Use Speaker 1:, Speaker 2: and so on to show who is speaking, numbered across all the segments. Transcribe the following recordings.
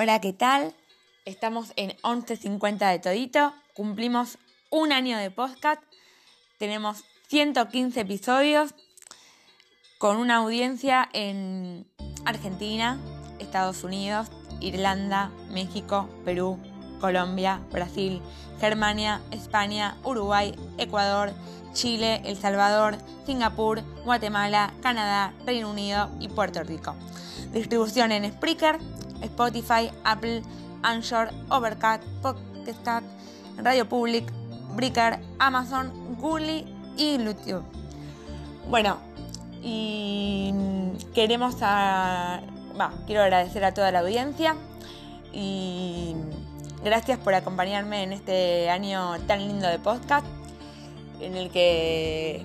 Speaker 1: Hola, ¿qué tal? Estamos en 11.50 de Todito. Cumplimos un año de podcast. Tenemos 115 episodios con una audiencia en Argentina, Estados Unidos, Irlanda, México, Perú, Colombia, Brasil, Germania, España, Uruguay, Ecuador, Chile, El Salvador, Singapur, Guatemala, Canadá, Reino Unido y Puerto Rico. Distribución en Spreaker, Spotify, Apple, Anchor, Overcast, Podcast, Radio Public, Breaker, Amazon, Google y YouTube. Bueno, y queremos a, quiero agradecer a toda la audiencia y gracias por acompañarme en este año tan lindo de podcast en el que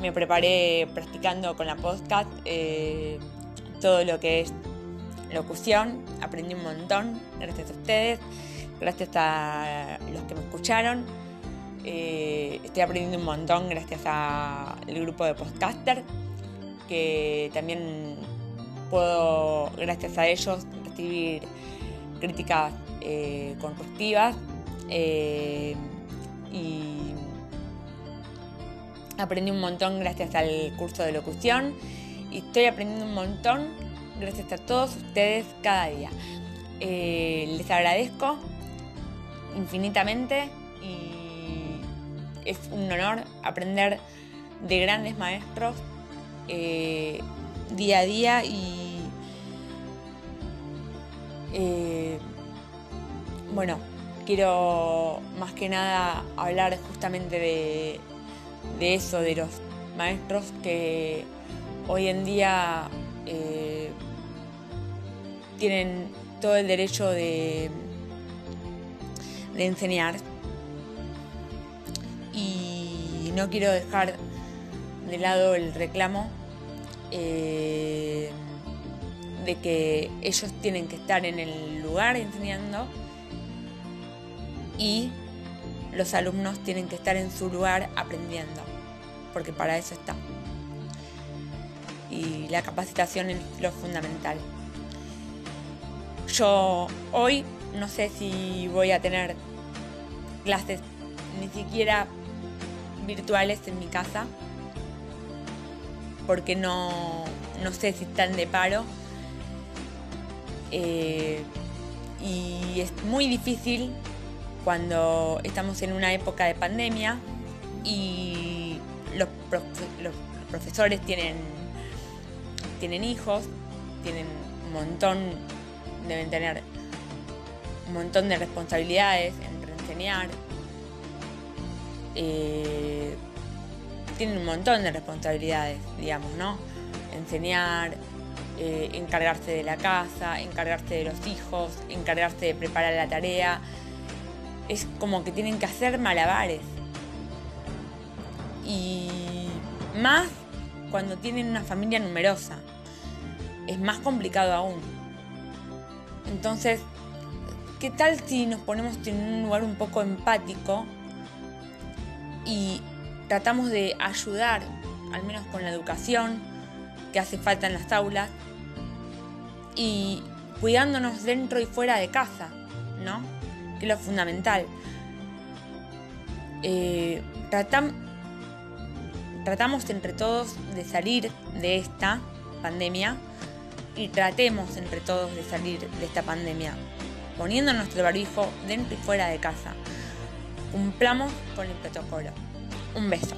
Speaker 1: me preparé practicando con la podcast eh, todo lo que es locución, aprendí un montón gracias a ustedes, gracias a los que me escucharon. Eh, estoy aprendiendo un montón gracias al grupo de podcaster, que también puedo, gracias a ellos, recibir críticas eh, constructivas eh, y aprendí un montón gracias al curso de locución y estoy aprendiendo un montón gracias a todos ustedes cada día. Eh, les agradezco infinitamente y es un honor aprender de grandes maestros eh, día a día y eh, bueno, quiero más que nada hablar justamente de, de eso, de los maestros que hoy en día tienen todo el derecho de, de enseñar. Y no quiero dejar de lado el reclamo eh, de que ellos tienen que estar en el lugar enseñando y los alumnos tienen que estar en su lugar aprendiendo, porque para eso está. Y la capacitación es lo fundamental. Yo hoy no sé si voy a tener clases ni siquiera virtuales en mi casa, porque no, sé si están de paro. Eh, y es muy difícil cuando estamos en una época de pandemia y los, los profesores tienen, tienen hijos, tienen un montón deben tener un montón de responsabilidades en reenseñar. Eh, tienen un montón de responsabilidades, digamos, ¿no? Enseñar, eh, encargarse de la casa, encargarse de los hijos, encargarse de preparar la tarea. Es como que tienen que hacer malabares. Y más cuando tienen una familia numerosa. Es más complicado aún. Entonces, ¿qué tal si nos ponemos en un lugar un poco empático y tratamos de ayudar, al menos con la educación que hace falta en las aulas, y cuidándonos dentro y fuera de casa, ¿no? Que es lo fundamental. Eh, tratamos entre todos de salir de esta pandemia y tratemos entre todos de salir de esta pandemia, poniendo nuestro barbijo dentro y fuera de casa. Cumplamos con el protocolo. Un beso.